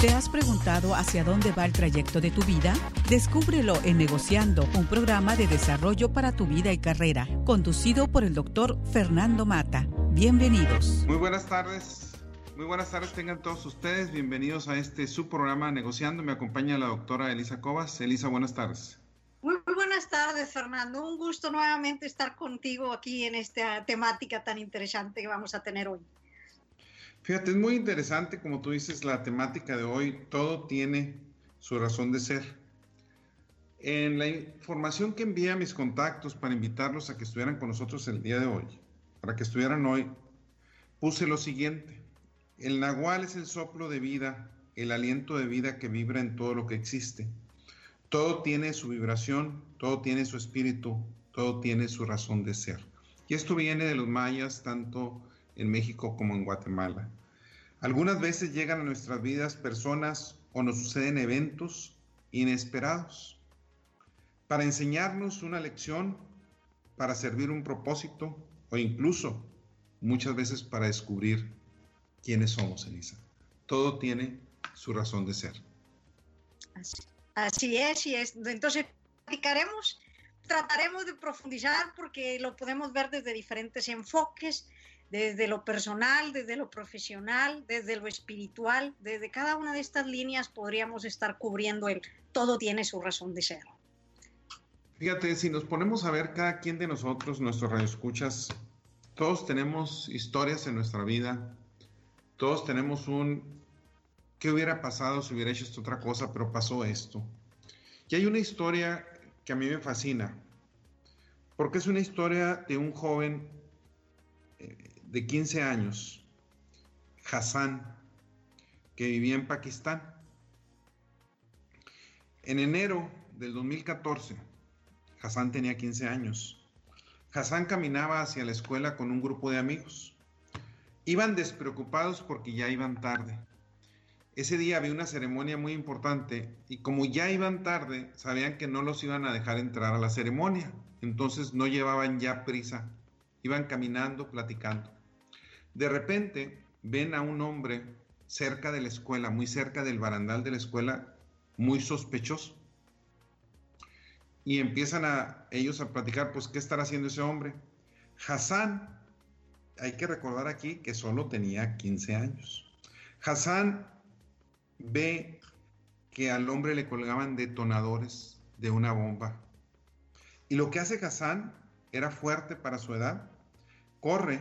¿Te has preguntado hacia dónde va el trayecto de tu vida? Descúbrelo en Negociando, un programa de desarrollo para tu vida y carrera, conducido por el doctor Fernando Mata. Bienvenidos. Muy buenas tardes. Muy buenas tardes tengan todos ustedes. Bienvenidos a este su programa Negociando. Me acompaña la doctora Elisa Cobas. Elisa, buenas tardes. Muy, muy buenas tardes, Fernando. Un gusto nuevamente estar contigo aquí en esta temática tan interesante que vamos a tener hoy. Fíjate, es muy interesante, como tú dices, la temática de hoy. Todo tiene su razón de ser. En la información que envié a mis contactos para invitarlos a que estuvieran con nosotros el día de hoy, para que estuvieran hoy, puse lo siguiente. El nahual es el soplo de vida, el aliento de vida que vibra en todo lo que existe. Todo tiene su vibración, todo tiene su espíritu, todo tiene su razón de ser. Y esto viene de los mayas, tanto en México como en Guatemala. Algunas veces llegan a nuestras vidas personas o nos suceden eventos inesperados para enseñarnos una lección, para servir un propósito o incluso muchas veces para descubrir quiénes somos, Elisa. Todo tiene su razón de ser. Así, es, y es. Entonces, platicaremos, trataremos de profundizar porque lo podemos ver desde diferentes enfoques desde lo personal, desde lo profesional, desde lo espiritual, desde cada una de estas líneas podríamos estar cubriendo el todo tiene su razón de ser. Fíjate, si nos ponemos a ver cada quien de nosotros, nuestros radioescuchas, todos tenemos historias en nuestra vida, todos tenemos un qué hubiera pasado si hubiera hecho esto otra cosa, pero pasó esto. Y hay una historia que a mí me fascina, porque es una historia de un joven eh, de 15 años, Hassan, que vivía en Pakistán. En enero del 2014, Hassan tenía 15 años. Hassan caminaba hacia la escuela con un grupo de amigos. Iban despreocupados porque ya iban tarde. Ese día había una ceremonia muy importante y como ya iban tarde, sabían que no los iban a dejar entrar a la ceremonia. Entonces no llevaban ya prisa. Iban caminando, platicando. De repente ven a un hombre cerca de la escuela, muy cerca del barandal de la escuela, muy sospechoso. Y empiezan a ellos a platicar, pues, ¿qué estará haciendo ese hombre? Hassan, hay que recordar aquí que solo tenía 15 años. Hassan ve que al hombre le colgaban detonadores de una bomba. Y lo que hace Hassan era fuerte para su edad. Corre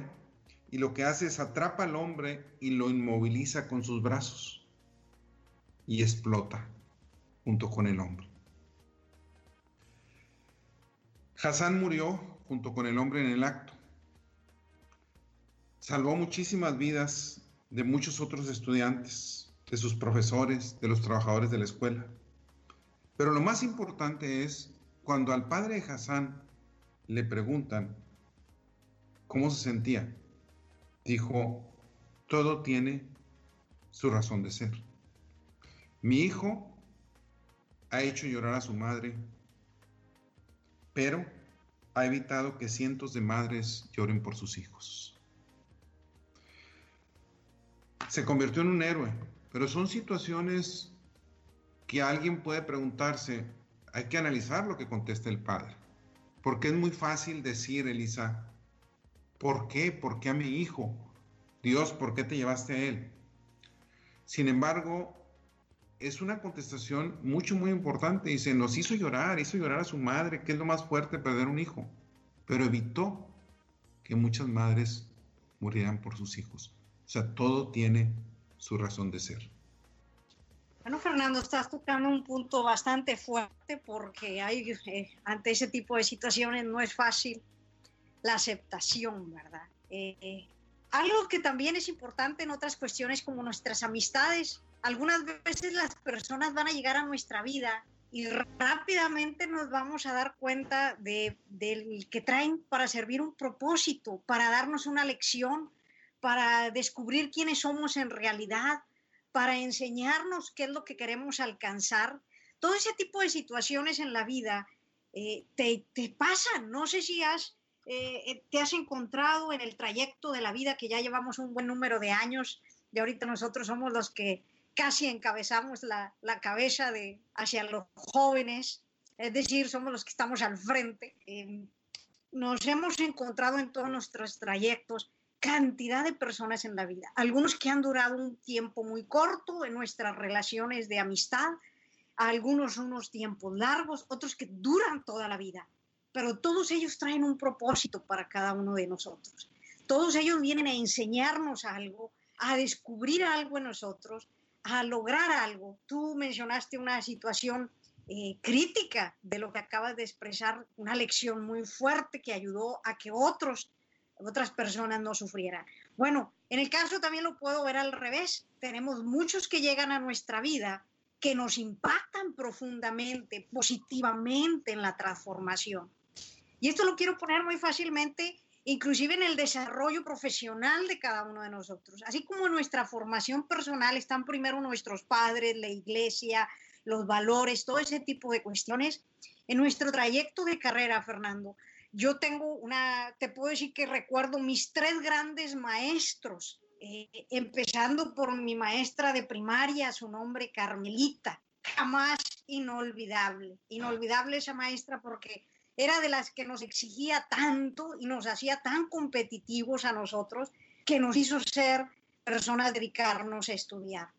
y lo que hace es atrapa al hombre y lo inmoviliza con sus brazos y explota junto con el hombre. Hassan murió junto con el hombre en el acto. Salvó muchísimas vidas de muchos otros estudiantes, de sus profesores, de los trabajadores de la escuela. Pero lo más importante es cuando al padre de Hassan le preguntan cómo se sentía dijo, todo tiene su razón de ser. Mi hijo ha hecho llorar a su madre, pero ha evitado que cientos de madres lloren por sus hijos. Se convirtió en un héroe, pero son situaciones que alguien puede preguntarse, hay que analizar lo que contesta el padre, porque es muy fácil decir, Elisa, ¿Por qué? ¿Por qué a mi hijo? Dios, ¿por qué te llevaste a él? Sin embargo, es una contestación mucho, muy importante. Dice, nos hizo llorar, hizo llorar a su madre, que es lo más fuerte, perder un hijo. Pero evitó que muchas madres murieran por sus hijos. O sea, todo tiene su razón de ser. Bueno, Fernando, estás tocando un punto bastante fuerte porque hay, eh, ante ese tipo de situaciones no es fácil la aceptación, ¿verdad? Eh, algo que también es importante en otras cuestiones como nuestras amistades. Algunas veces las personas van a llegar a nuestra vida y rápidamente nos vamos a dar cuenta de, del que traen para servir un propósito, para darnos una lección, para descubrir quiénes somos en realidad, para enseñarnos qué es lo que queremos alcanzar. Todo ese tipo de situaciones en la vida eh, te, te pasan. No sé si has eh, eh, te has encontrado en el trayecto de la vida que ya llevamos un buen número de años y ahorita nosotros somos los que, casi encabezamos la, la, cabeza de, hacia los jóvenes, es decir, somos los que estamos al frente. Eh, nos hemos encontrado en todos nuestros trayectos cantidad de personas en la vida, algunos que han durado un tiempo muy corto en nuestras relaciones de amistad, algunos unos tiempos largos, otros que duran toda la vida, pero todos ellos traen un propósito para cada uno de nosotros. Todos ellos vienen a enseñarnos algo, a descubrir algo en nosotros, a lograr algo. Tú mencionaste una situación eh, crítica de lo que acabas de expresar, una lección muy fuerte que ayudó a que otros, otras personas no sufrieran. Bueno, en el caso también lo puedo ver al revés. Tenemos muchos que llegan a nuestra vida que nos impactan profundamente, positivamente en la transformación. Y esto lo quiero poner muy fácilmente, inclusive en el desarrollo profesional de cada uno de nosotros. Así como nuestra formación personal están primero nuestros padres, la iglesia, los valores, todo ese tipo de cuestiones. En nuestro trayecto de carrera, Fernando, yo tengo una, te puedo decir que recuerdo mis tres grandes maestros eh, empezando por mi maestra de primaria, su nombre Carmelita, jamás inolvidable, inolvidable esa maestra porque era de las que nos exigía tanto y nos hacía tan competitivos a nosotros que nos hizo ser personas dedicarnos a estudiar.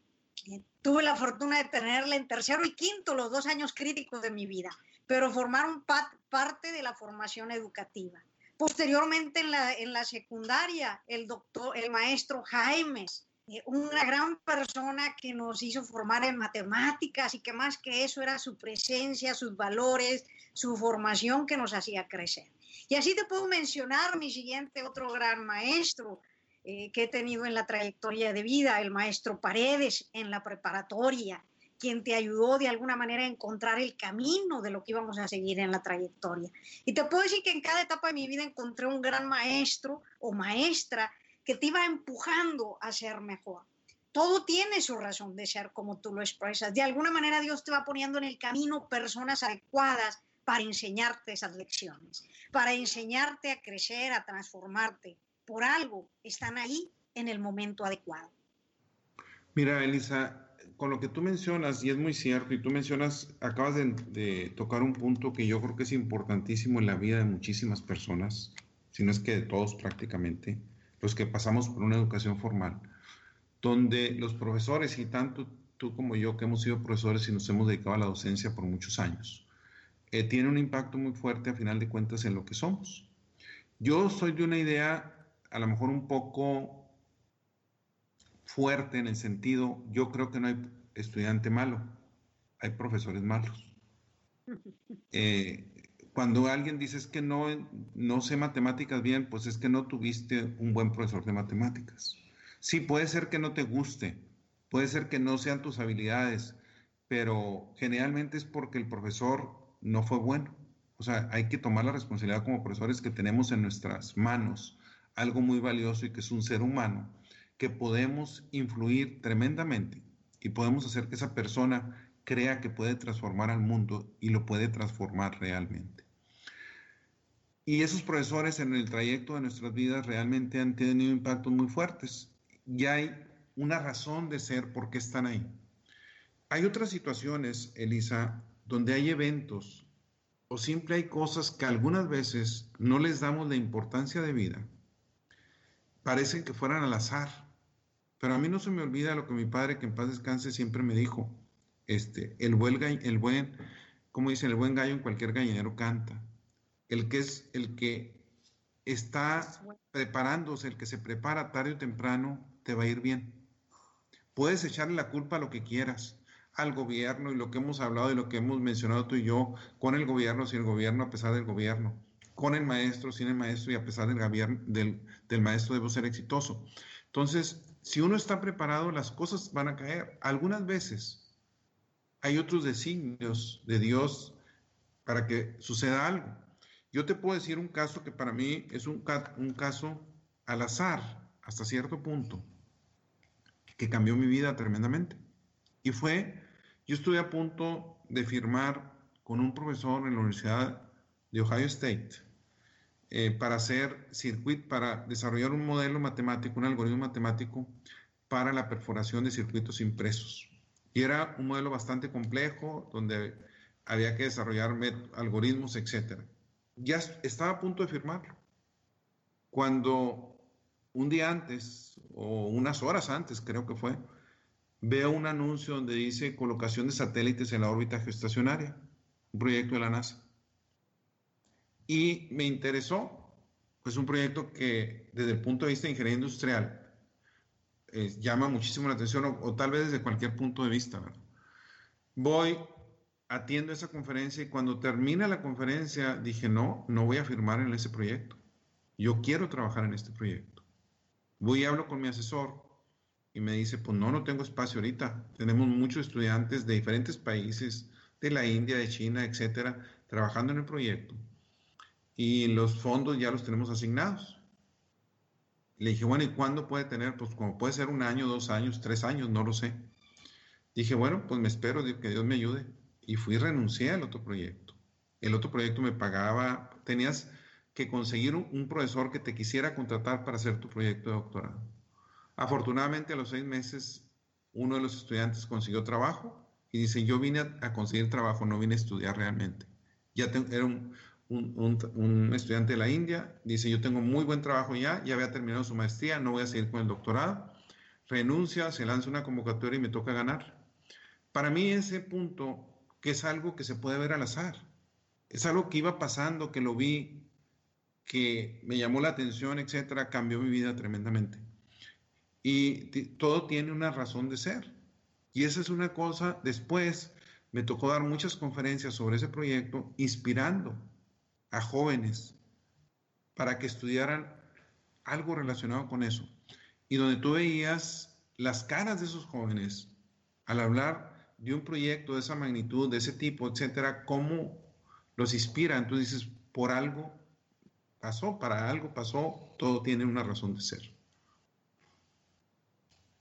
Eh, tuve la fortuna de tenerla en tercero y quinto, los dos años críticos de mi vida, pero formaron parte de la formación educativa. Posteriormente en la, en la secundaria, el doctor, el maestro Jaimes, una gran persona que nos hizo formar en matemáticas y que más que eso era su presencia, sus valores, su formación que nos hacía crecer. Y así te puedo mencionar mi siguiente otro gran maestro eh, que he tenido en la trayectoria de vida, el maestro Paredes en la preparatoria, quien te ayudó de alguna manera a encontrar el camino de lo que íbamos a seguir en la trayectoria. Y te puedo decir que en cada etapa de mi vida encontré un gran maestro o maestra que te iba empujando a ser mejor. Todo tiene su razón de ser como tú lo expresas. De alguna manera Dios te va poniendo en el camino personas adecuadas para enseñarte esas lecciones, para enseñarte a crecer, a transformarte. Por algo están ahí en el momento adecuado. Mira, Elisa, con lo que tú mencionas, y es muy cierto, y tú mencionas, acabas de, tocar un punto que yo creo que es importantísimo en la vida de muchísimas personas, si no es que de todos prácticamente, los que pasamos por una educación formal, donde los profesores, y tanto tú como yo que hemos sido profesores y nos hemos dedicado a la docencia por muchos años, eh, tiene un impacto muy fuerte a final de cuentas en lo que somos. Yo soy de una idea a lo mejor un poco fuerte en el sentido, yo creo que no hay estudiante malo, hay profesores malos. Eh, cuando alguien dice que no, no sé matemáticas bien, pues es que no tuviste un buen profesor de matemáticas. Sí, puede ser que no te guste, puede ser que no sean tus habilidades, pero generalmente es porque el profesor no fue bueno. O sea, hay que tomar la responsabilidad como profesores que tenemos en nuestras manos algo muy valioso y que es un ser humano que podemos influir tremendamente y podemos hacer que esa persona crea que puede transformar al mundo y lo puede transformar realmente. Y esos profesores en el trayecto de nuestras vidas realmente han tenido impactos muy fuertes y hay una razón de ser por qué están ahí. Hay otras situaciones, Elisa, donde hay eventos o siempre hay cosas que algunas veces no les damos la importancia de vida. Parecen que fueran al azar pero a mí no se me olvida lo que mi padre, que en paz descanse, siempre me dijo. Este, el buen, el buen, como dicen, el buen gallo en cualquier gallinero canta. El que es, el que está preparándose, el que se prepara tarde o temprano, te va a ir bien. Puedes echarle la culpa a lo que quieras, al gobierno y lo que hemos hablado y lo que hemos mencionado tú y yo, con el gobierno, sin el gobierno, a pesar del gobierno, con el maestro, sin el maestro y a pesar del, gobierno, del, del maestro debo ser exitoso. Entonces, si uno está preparado, las cosas van a caer. Algunas veces hay otros designios de Dios para que suceda algo. Yo te puedo decir un caso que para mí es un, caso al azar, hasta cierto punto, que cambió mi vida tremendamente. Y fue, yo estuve a punto de firmar con un profesor en la Universidad de Ohio State eh, para hacer circuit, para desarrollar un modelo matemático, un algoritmo matemático para la perforación de circuitos impresos. Y era un modelo bastante complejo donde había que desarrollar algoritmos, etc. Ya estaba a punto de firmarlo. Cuando un día antes, o unas horas antes creo que fue, veo un anuncio donde dice colocación de satélites en la órbita geoestacionaria, un proyecto de la NASA. Y me interesó, pues un proyecto que desde el punto de vista de ingeniería industrial eh, llama muchísimo la atención, o, tal vez desde cualquier punto de vista. Voy, atiendo esa conferencia y cuando termina la conferencia dije, no, no voy a firmar en ese proyecto. Yo quiero trabajar en este proyecto. Voy y hablo con mi asesor y me dice, pues no, no tengo espacio ahorita. Tenemos muchos estudiantes de diferentes países, de la India, de China, etcétera, trabajando en el proyecto. Y los fondos ya los tenemos asignados. Le dije, bueno, ¿y cuándo puede tener? Pues como puede ser un año, dos años, tres años, no lo sé. Dije, bueno, pues me espero que Dios me ayude. Y fui renuncié al otro proyecto. El otro proyecto me pagaba, tenías que conseguir un, profesor que te quisiera contratar para hacer tu proyecto de doctorado. Afortunadamente a los seis meses uno de los estudiantes consiguió trabajo y dice, yo vine a, conseguir trabajo, no vine a estudiar realmente. Ya era un, un, estudiante de la India, dice, yo tengo muy buen trabajo ya, ya había terminado su maestría, no voy a seguir con el doctorado. Renuncia, se lanza una convocatoria y me toca ganar. Para mí ese punto, que es algo que se puede ver al azar, es algo que iba pasando, que lo vi, que me llamó la atención, etcétera, cambió mi vida tremendamente. Y todo tiene una razón de ser. Y esa es una cosa, después me tocó dar muchas conferencias sobre ese proyecto, inspirando a jóvenes para que estudiaran algo relacionado con eso. Y donde tú veías las caras de esos jóvenes al hablar de un proyecto de esa magnitud, de ese tipo, etcétera, cómo los inspiran. Tú dices, por algo pasó, para algo pasó, todo tiene una razón de ser.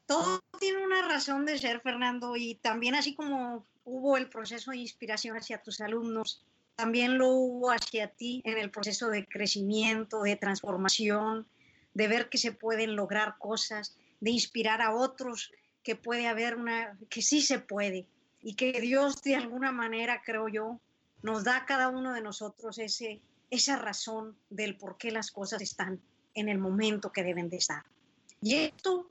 Todo tiene una razón de ser, Fernando, y también así como hubo el proceso de inspiración hacia tus alumnos, también lo hubo hacia ti en el proceso de crecimiento, de transformación, de ver que se pueden lograr cosas, de inspirar a otros, que puede haber una, que sí se puede, y que Dios de alguna manera, creo yo, nos da a cada uno de nosotros ese, esa razón del por qué las cosas están en el momento que deben de estar. Y esto,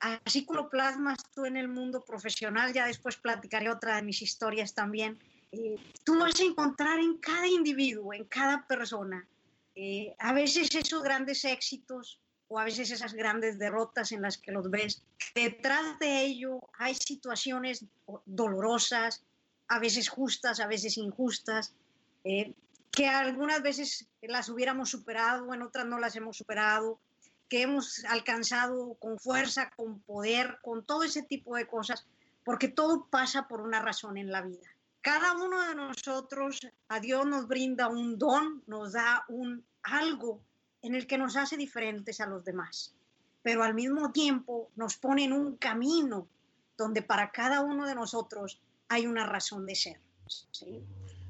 así como lo plasmas tú en el mundo profesional, ya después platicaré otra de mis historias también, eh, tú vas a encontrar en cada individuo, en cada persona, eh, a veces esos grandes éxitos o a veces esas grandes derrotas en las que los ves. Detrás de ello hay situaciones dolorosas, a veces justas, a veces injustas, eh, que algunas veces las hubiéramos superado, en otras no las hemos superado, que hemos alcanzado con fuerza, con poder, con todo ese tipo de cosas, porque todo pasa por una razón en la vida. Cada uno de nosotros, a Dios nos brinda un don, nos da un algo en el que nos hace diferentes a los demás, pero al mismo tiempo nos pone en un camino donde para cada uno de nosotros hay una razón de ser.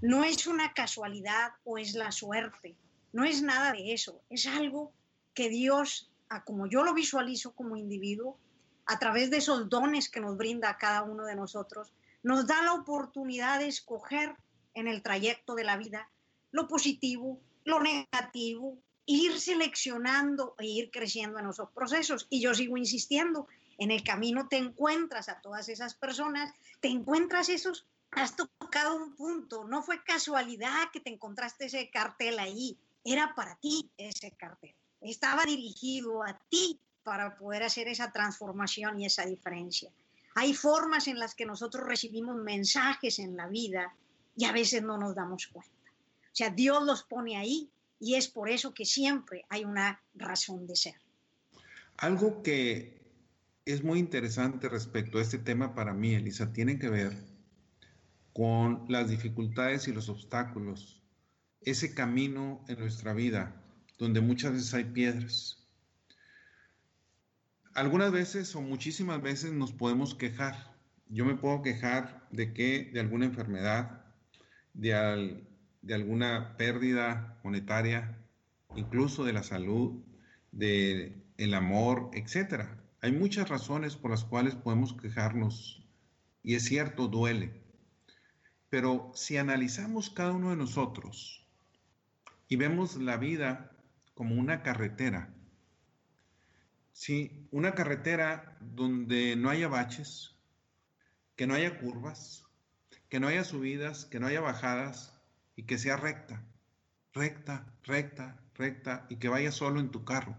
No es una casualidad o es la suerte, no es nada de eso, es algo que Dios, como yo lo visualizo como individuo, a través de esos dones que nos brinda a cada uno de nosotros, nos da la oportunidad de escoger en el trayecto de la vida lo positivo, lo negativo, ir seleccionando e ir creciendo en esos procesos. Y yo sigo insistiendo, en el camino te encuentras a todas esas personas, te encuentras esos has tocado un punto, no fue casualidad que te encontraste ese cartel ahí, era para ti ese cartel, estaba dirigido a ti para poder hacer esa transformación y esa diferencia. Hay formas en las que nosotros recibimos mensajes en la vida y a veces no nos damos cuenta. O sea, Dios los pone ahí y es por eso que siempre hay una razón de ser. Algo que es muy interesante respecto a este tema para mí, Elisa, tiene que ver con las dificultades y los obstáculos, ese camino en nuestra vida donde muchas veces hay piedras. Algunas veces o muchísimas veces nos podemos quejar. Yo me puedo quejar de que de alguna enfermedad, de, de alguna pérdida monetaria, incluso de la salud, de el amor, etc. Hay muchas razones por las cuales podemos quejarnos Y es cierto, duele. Pero si analizamos cada uno de nosotros y vemos la vida como una carretera, sí, una carretera donde no haya baches, que no haya curvas, que no haya subidas, que no haya bajadas y que sea recta, recta, recta, recta y que vaya solo en tu carro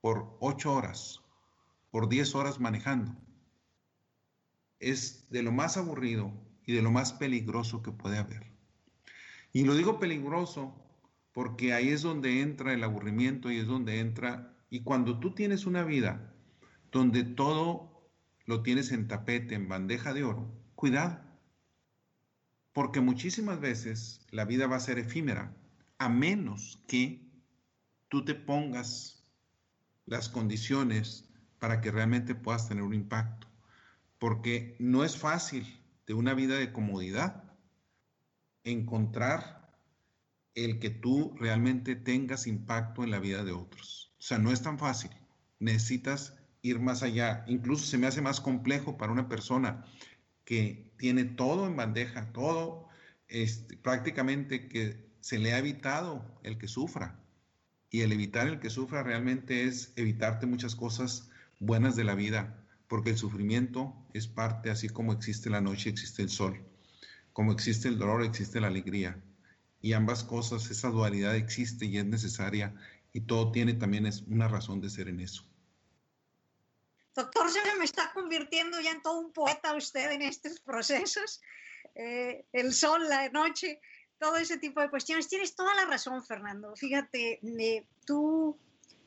por ocho horas, por diez horas manejando. Es de lo más aburrido y de lo más peligroso que puede haber. Y lo digo peligroso porque ahí es donde entra el aburrimiento y es donde entra, y cuando tú tienes una vida donde todo lo tienes en tapete, en bandeja de oro, cuidado, porque muchísimas veces la vida va a ser efímera, a menos que tú te pongas las condiciones para que realmente puedas tener un impacto. Porque no es fácil de una vida de comodidad encontrar el que tú realmente tengas impacto en la vida de otros. O sea, no es tan fácil. Necesitas ir más allá. Incluso se me hace más complejo para una persona que tiene todo en bandeja, todo este, prácticamente que se le ha evitado el que sufra. Y el evitar el que sufra realmente es evitarte muchas cosas buenas de la vida, porque el sufrimiento es parte, así como existe la noche, existe el sol, como existe el dolor, existe la alegría. Y ambas cosas, esa dualidad existe y es necesaria, y todo tiene también es una razón de ser en eso. Doctor, se me está convirtiendo ya en todo un poeta usted en estos procesos. Eh, el sol, la noche, todo ese tipo de cuestiones. Tienes toda la razón, Fernando. Fíjate, eh, tú,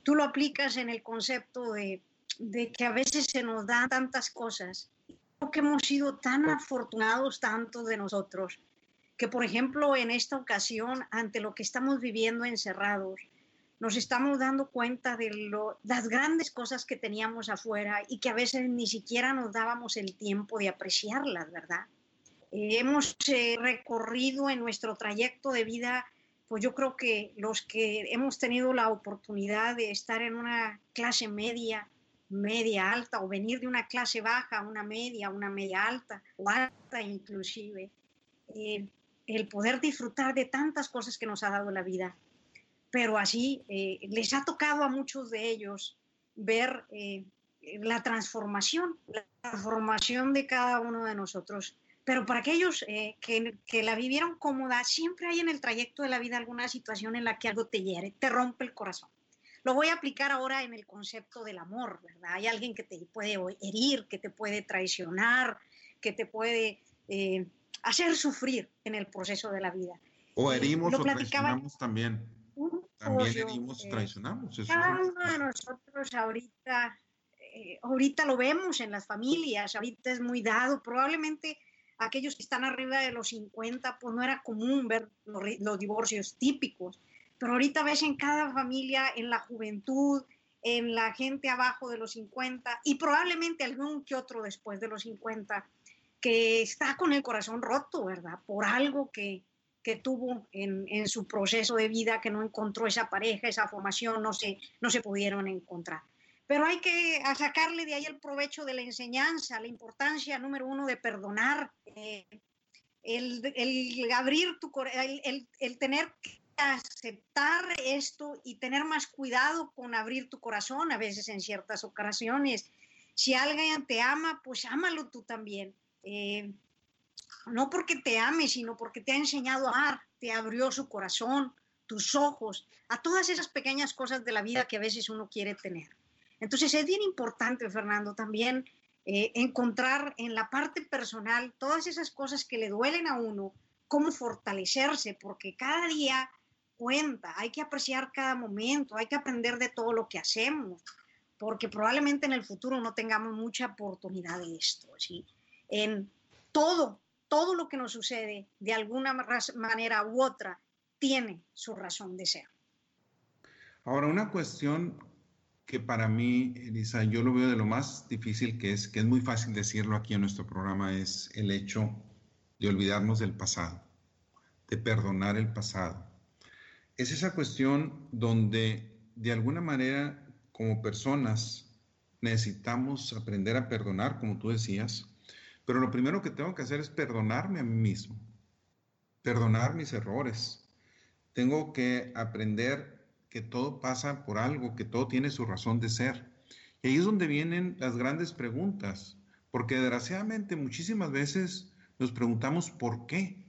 tú lo aplicas en el concepto de, de, que a veces se nos dan tantas cosas. Creo que hemos sido tan afortunados, tanto de nosotros, que por ejemplo en esta ocasión, ante lo que estamos viviendo encerrados, nos estamos dando cuenta de las grandes cosas que teníamos afuera y que a veces ni siquiera nos dábamos el tiempo de apreciarlas, ¿verdad? hemos eh, recorrido en nuestro trayecto de vida, pues yo creo que los que hemos tenido la oportunidad de estar en una clase media, media alta, o venir de una clase baja una media, una media alta, o alta inclusive, eh, el poder disfrutar de tantas cosas que nos ha dado la vida. Pero así eh, les ha tocado a muchos de ellos ver la transformación, la transformación de cada uno de nosotros pero para aquellos eh, que, la vivieron cómoda, siempre hay en el trayecto de la vida alguna situación en la que algo te hiere, te rompe el corazón. Lo voy a aplicar ahora en el concepto del amor, ¿verdad? Hay alguien que te puede herir, que te puede traicionar, que te puede eh, hacer sufrir en el proceso de la vida. O herimos o traicionamos también. También herimos y traicionamos. cada uno de nosotros ahorita, eh, ahorita lo vemos en las familias, ahorita es muy dado, probablemente aquellos que están arriba de los 50, pues no era común ver los, divorcios típicos, pero ahorita ves en cada familia, en la juventud, en la gente abajo de los 50 y probablemente algún que otro después de los 50 que está con el corazón roto, ¿verdad? Por algo que, que tuvo en, en, su proceso de vida, que no encontró esa pareja, esa formación, no se, no se pudieron encontrar pero hay que sacarle de ahí el provecho de la enseñanza, la importancia número uno de perdonar, eh, el, el, abrir tu el, el, el tener que aceptar esto y tener más cuidado con abrir tu corazón a veces en ciertas ocasiones. Si alguien te ama, pues ámalo tú también. Eh, no porque te ame, sino porque te ha enseñado a amar, te abrió su corazón, tus ojos, a todas esas pequeñas cosas de la vida que a veces uno quiere tener. Entonces es bien importante, Fernando, también eh, encontrar en la parte personal todas esas cosas que le duelen a uno, cómo fortalecerse, porque cada día cuenta, hay que apreciar cada momento, hay que aprender de todo lo que hacemos, porque probablemente en el futuro no tengamos mucha oportunidad de esto. ¿sí? En todo, todo lo que nos sucede, de alguna manera u otra, tiene su razón de ser. Ahora, una cuestión que para mí, Elisa, yo lo veo de lo más difícil que es, que es muy fácil decirlo aquí en nuestro programa, es el hecho de olvidarnos del pasado, de perdonar el pasado. Es esa cuestión donde de alguna manera como personas necesitamos aprender a perdonar, como tú decías, Pero lo primero que tengo que hacer es perdonarme a mí mismo, perdonar mis errores. Tengo que aprender que todo pasa por algo, que todo tiene su razón de ser. Y ahí es donde vienen las grandes preguntas, porque desgraciadamente muchísimas veces nos preguntamos por qué.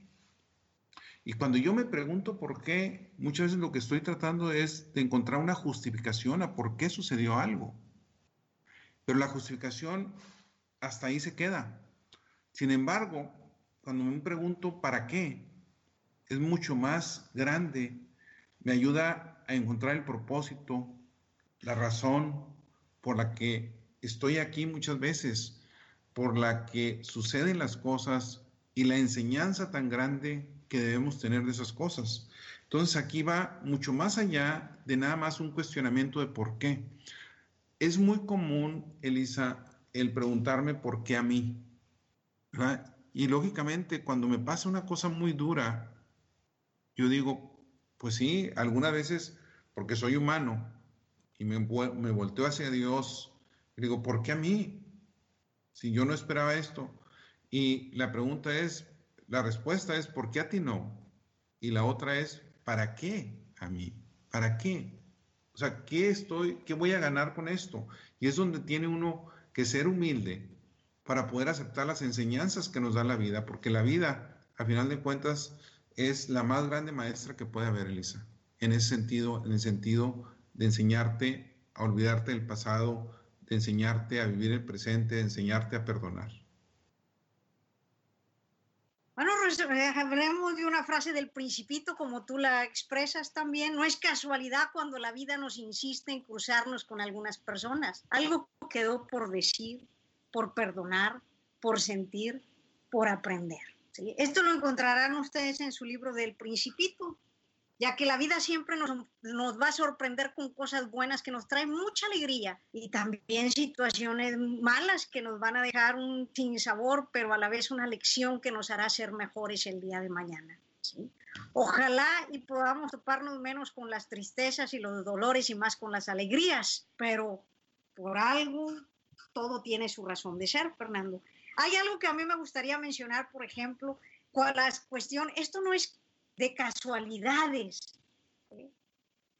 Y cuando yo me pregunto por qué, muchas veces lo que estoy tratando es de encontrar una justificación a por qué sucedió algo. Pero la justificación hasta ahí se queda. Sin embargo, cuando me pregunto para qué, es mucho más grande, me ayuda a encontrar el propósito, la razón por la que estoy aquí muchas veces, por la que suceden las cosas y la enseñanza tan grande que debemos tener de esas cosas. Entonces aquí va mucho más allá de nada más un cuestionamiento de por qué. Es muy común, Elisa, el preguntarme por qué a mí. Y lógicamente cuando me pasa una cosa muy dura, yo digo, pues sí, algunas veces porque soy humano y me, me volteo hacia Dios, digo, ¿por qué a mí? Si yo no esperaba esto. Y la pregunta es, la respuesta es, ¿por qué a ti no? Y la otra es, ¿para qué a mí? ¿Para qué? O sea, ¿qué estoy, qué voy a ganar con esto? Y es donde tiene uno que ser humilde para poder aceptar las enseñanzas que nos da la vida, porque la vida, a final de cuentas, es la más grande maestra que puede haber, Elisa. En ese sentido, en el sentido de enseñarte a olvidarte del pasado, de enseñarte a vivir el presente, de enseñarte a perdonar. Bueno, eh, hablemos de una frase del principito como tú la expresas también. No es casualidad cuando la vida nos insiste en cruzarnos con algunas personas. Algo quedó por decir, por perdonar, por sentir, por aprender. Esto lo encontrarán ustedes en su libro del Principito, ya que la vida siempre nos, nos, va a sorprender con cosas buenas que nos traen mucha alegría y también situaciones malas que nos van a dejar un sinsabor, pero a la vez una lección que nos hará ser mejores el día de mañana. Ojalá y podamos toparnos menos con las tristezas y los dolores y más con las alegrías, pero por algo todo tiene su razón de ser, Fernando. Hay algo que a mí me gustaría mencionar, por ejemplo, con la cuestión, esto no es de casualidades.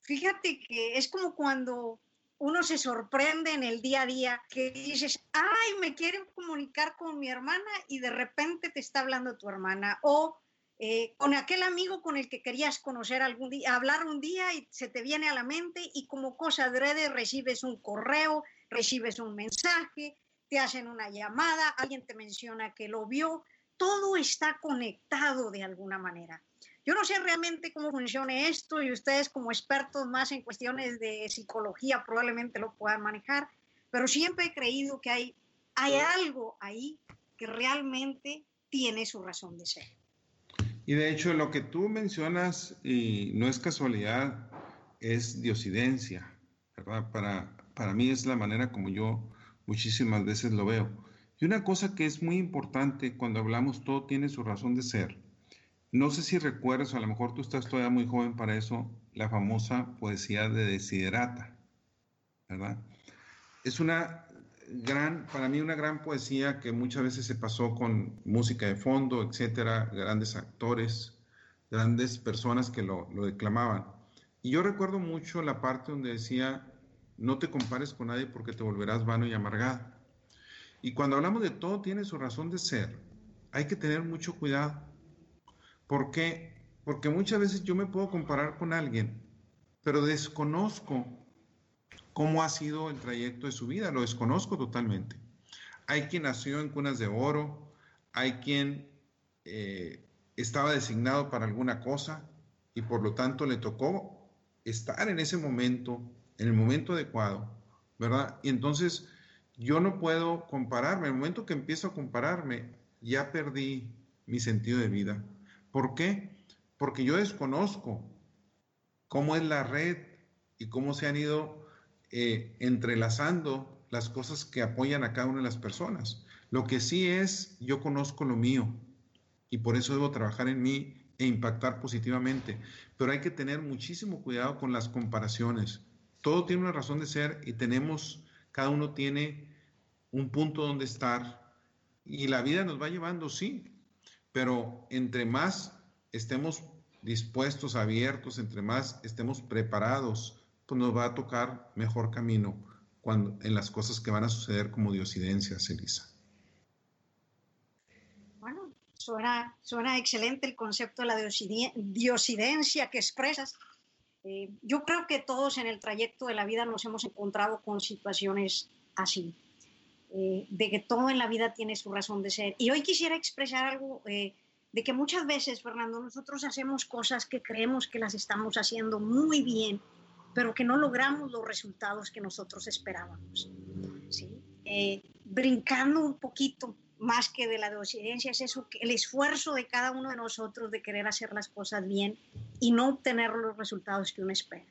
Fíjate que es como cuando uno se sorprende en el día a día que dices, ay, me quieren comunicar con mi hermana y de repente te está hablando tu hermana o eh, con aquel amigo con el que querías conocer algún día, hablar un día y se te viene a la mente y como cosa adrede recibes un correo, recibes un mensaje, te hacen una llamada, alguien te menciona que lo vio, todo está conectado de alguna manera. Yo no sé realmente cómo funciona esto y ustedes como expertos más en cuestiones de psicología probablemente lo puedan manejar, pero siempre he creído que hay, hay algo ahí que realmente tiene su razón de ser. Y de hecho lo que tú mencionas, y no es casualidad, es diosidencia, ¿verdad? Para, para mí es la manera como yo muchísimas veces lo veo. Y una cosa que es muy importante cuando hablamos todo tiene su razón de ser. No sé si recuerdas, a lo mejor tú estás todavía muy joven para eso, la famosa poesía de Desiderata, ¿verdad? Es una gran, para mí una gran poesía que muchas veces se pasó con música de fondo, etcétera, grandes actores, grandes personas que lo, lo declamaban. Y yo recuerdo mucho la parte donde decía, no te compares con nadie porque te volverás vano y amargado. Y cuando hablamos de todo tiene su razón de ser. Hay que tener mucho cuidado. ¿Por qué? Porque muchas veces yo me puedo comparar con alguien, pero desconozco cómo ha sido el trayecto de su vida, lo desconozco totalmente. Hay quien nació en cunas de oro, hay quien eh, estaba designado para alguna cosa y por lo tanto le tocó estar en ese momento en el momento adecuado, ¿verdad? Y entonces yo no puedo compararme. El momento que empiezo a compararme, ya perdí mi sentido de vida. ¿Por qué? Porque yo desconozco cómo es la red y cómo se han ido eh, entrelazando las cosas que apoyan a cada una de las personas. Lo que sí es, yo conozco lo mío y por eso debo trabajar en mí e impactar positivamente. Pero hay que tener muchísimo cuidado con las comparaciones todo tiene una razón de ser y tenemos, cada uno tiene un punto donde estar Y la vida nos va llevando, sí, pero entre más estemos dispuestos, abiertos, entre más estemos preparados, pues nos va a tocar mejor camino cuando, en las cosas que van a suceder como diosidencias, Elisa. Bueno, suena, suena excelente el concepto de la diosidencia que expresas. Eh, yo creo que todos en el trayecto de la vida nos hemos encontrado con situaciones así, eh, de que todo en la vida tiene su razón de ser. Y hoy quisiera expresar algo eh, de que muchas veces, Fernando, nosotros hacemos cosas que creemos que las estamos haciendo muy bien, pero que no logramos los resultados que nosotros esperábamos. Eh, brincando un poquito más que de la dosidencia, es eso, el esfuerzo de cada uno de nosotros de querer hacer las cosas bien y no obtener los resultados que uno espera.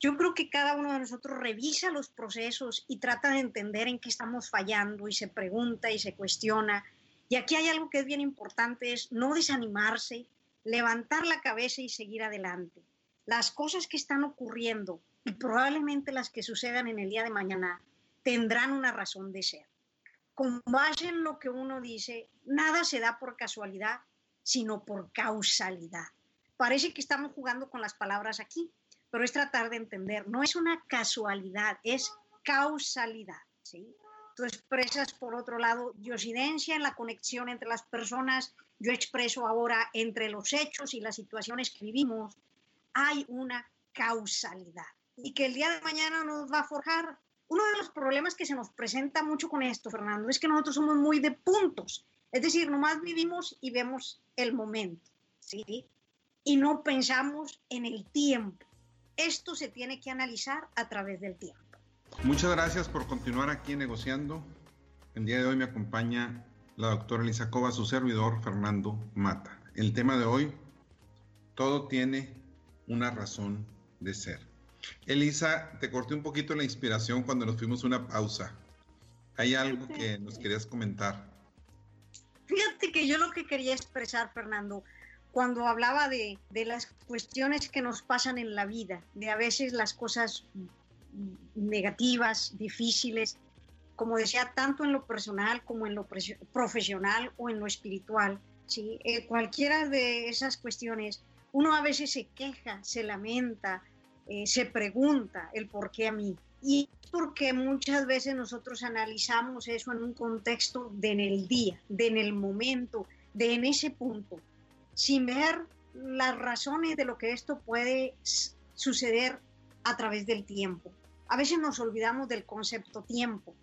Yo creo que cada uno de nosotros revisa los procesos y trata de entender en qué estamos fallando y se pregunta y se cuestiona y aquí hay algo que es bien importante, es no desanimarse, levantar la cabeza y seguir adelante. Las cosas que están ocurriendo y probablemente las que sucedan en el día de mañana tendrán una razón de ser. Con base lo que uno dice, nada se da por casualidad, sino por causalidad. Parece que estamos jugando con las palabras aquí, pero es tratar de entender, no es una casualidad, es causalidad. ¿sí? tú expresas, por otro lado, diosidencia en la conexión entre las personas, yo expreso ahora entre los hechos y las situaciones que vivimos, hay una causalidad y que el día de mañana nos va a forjar. Uno de los problemas que se nos presenta mucho con esto, Fernando, es que nosotros somos muy de puntos, es decir, nomás vivimos y vemos el momento, ¿sí? Y no pensamos en el tiempo. Esto se tiene que analizar a través del tiempo. Muchas gracias por continuar aquí negociando. El día de hoy me acompaña la doctora Elisa Cova, su servidor Fernando Mata. El tema de hoy, todo tiene una razón de ser. Elisa, te corté un poquito la inspiración cuando nos fuimos una pausa. ¿Hay algo que nos querías comentar? Fíjate que yo lo que quería expresar, Fernando, cuando hablaba de, de las cuestiones que nos pasan en la vida, de a veces las cosas negativas, difíciles, como decía, tanto en lo personal como en lo profesional o en lo espiritual. ¿sí? Eh, cualquiera de esas cuestiones, uno a veces se queja, se lamenta, eh, se pregunta el por qué a mí. Y porque muchas veces nosotros analizamos eso en un contexto de en el día, de en el momento, de en ese punto, sin ver las razones de lo que esto puede suceder a través del tiempo a veces nos olvidamos del concepto tiempo.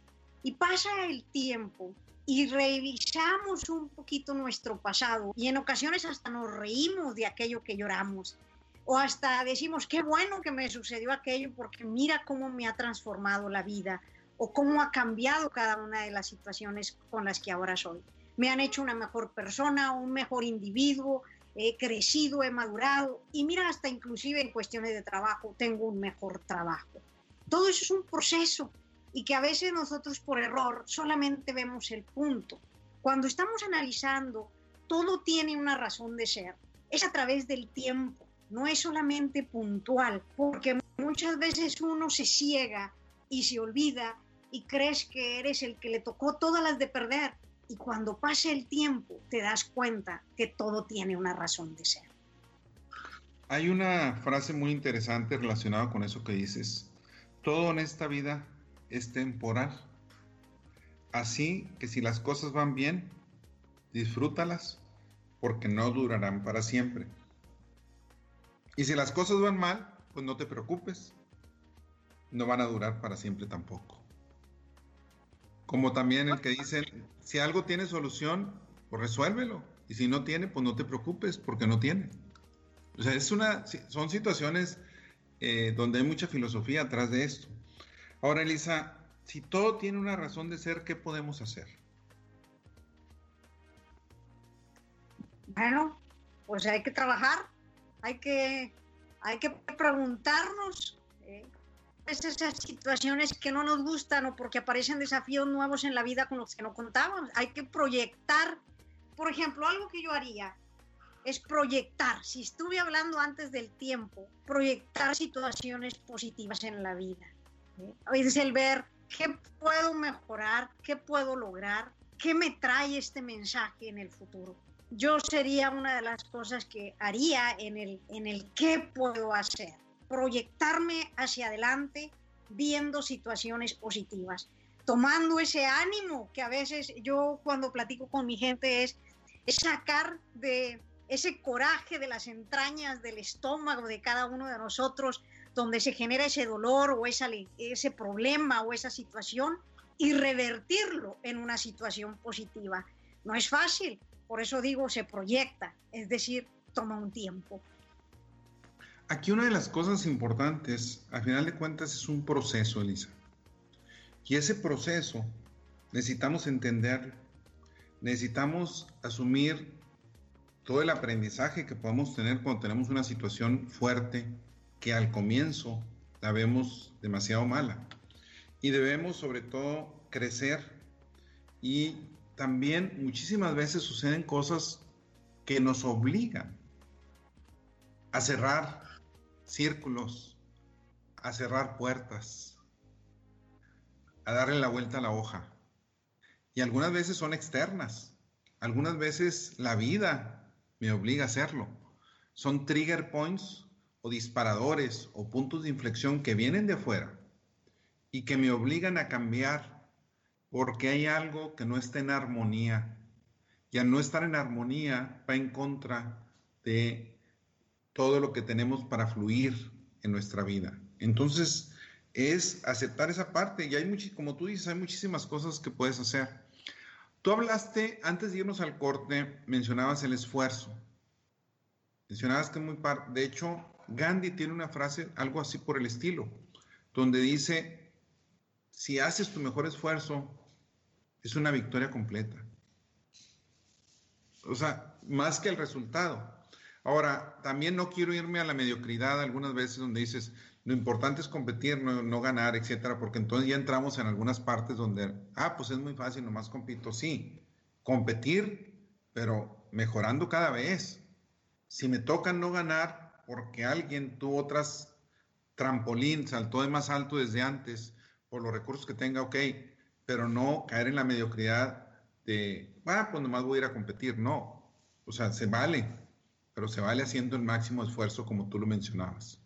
Y pasa el tiempo y revisamos un poquito nuestro pasado y en ocasiones hasta nos reímos de aquello que lloramos o hasta decimos, qué bueno que me sucedió aquello porque mira cómo me ha transformado la vida o cómo ha cambiado cada una de las situaciones con las que ahora soy. Me han hecho una mejor persona, un mejor individuo, he crecido, he madurado y mira, hasta inclusive en cuestiones de trabajo, tengo un mejor trabajo. Todo eso es un proceso y que a veces nosotros por error solamente vemos el punto. Cuando estamos analizando, todo tiene una razón de ser. Es a través del tiempo, no es solamente puntual, porque muchas veces uno se ciega y se olvida y crees que eres el que le tocó todas las de perder. Y cuando pase el tiempo te das cuenta que todo tiene una razón de ser. Hay una frase muy interesante relacionada con eso que dices, todo en esta vida es temporal. Así que si las cosas van bien, disfrútalas porque no durarán para siempre. Y si las cosas van mal, pues no te preocupes. No van a durar para siempre tampoco. Como también el que dice, si algo tiene solución, pues resuélvelo. Y si no tiene, pues no te preocupes porque no tiene. O sea, es una, son situaciones eh, donde hay mucha filosofía atrás de esto. Ahora, Elisa, si todo tiene una razón de ser, ¿qué podemos hacer? Bueno, pues hay que trabajar, hay que, hay que preguntarnos eh, esas situaciones que no nos gustan o porque aparecen desafíos nuevos en la vida con los que no contábamos. Hay que proyectar, por ejemplo, algo que yo haría es proyectar, si estuve hablando antes del tiempo, proyectar situaciones positivas en la vida. Es el ver qué puedo mejorar, qué puedo lograr, ¿qué me trae este mensaje en el futuro? Yo sería una de las cosas que haría en el, en el qué puedo hacer, proyectarme hacia adelante viendo situaciones positivas, tomando ese ánimo que a veces yo cuando platico con mi gente es sacar de ese coraje de las entrañas del estómago de cada uno de nosotros, donde se genera ese dolor o ese problema o esa situación, y revertirlo en una situación positiva. No es fácil, por eso digo, se proyecta, es decir, toma un tiempo. Aquí una de las cosas importantes, al final de cuentas, es un proceso, Elisa. Y ese proceso necesitamos entender, necesitamos asumir todo el aprendizaje que podemos tener cuando tenemos una situación fuerte que al comienzo la vemos demasiado mala. Y debemos sobre todo crecer y también muchísimas veces suceden cosas que nos obligan a cerrar círculos, a cerrar puertas, a darle la vuelta a la hoja. Y algunas veces son externas, algunas veces la vida me obliga a hacerlo. Son trigger points o disparadores o puntos de inflexión que vienen de afuera y que me obligan a cambiar porque hay algo que no está en armonía. Y al no estar en armonía va en contra de todo lo que tenemos para fluir en nuestra vida. Entonces, es aceptar esa parte y hay, como tú dices, hay muchísimas cosas que puedes hacer. Tú hablaste, antes de irnos al corte, mencionabas el esfuerzo. Mencionabas que muy par. De hecho, Gandhi tiene una frase, algo así por el estilo, donde dice: si haces tu mejor esfuerzo, es una victoria completa. O sea, más que el resultado. Ahora, también no quiero irme a la mediocridad algunas veces donde dices, lo importante es competir, no, ganar, etcétera, porque entonces ya entramos en algunas partes donde, ah, pues es muy fácil, nomás compito. Sí, competir, pero mejorando cada vez. Si me toca no ganar porque alguien tuvo otras trampolín, saltó de más alto desde antes, por los recursos que tenga, ok, pero no caer en la mediocridad de, ah, pues nomás voy a ir a competir. No, o sea, se vale, pero se vale haciendo el máximo esfuerzo como tú lo mencionabas.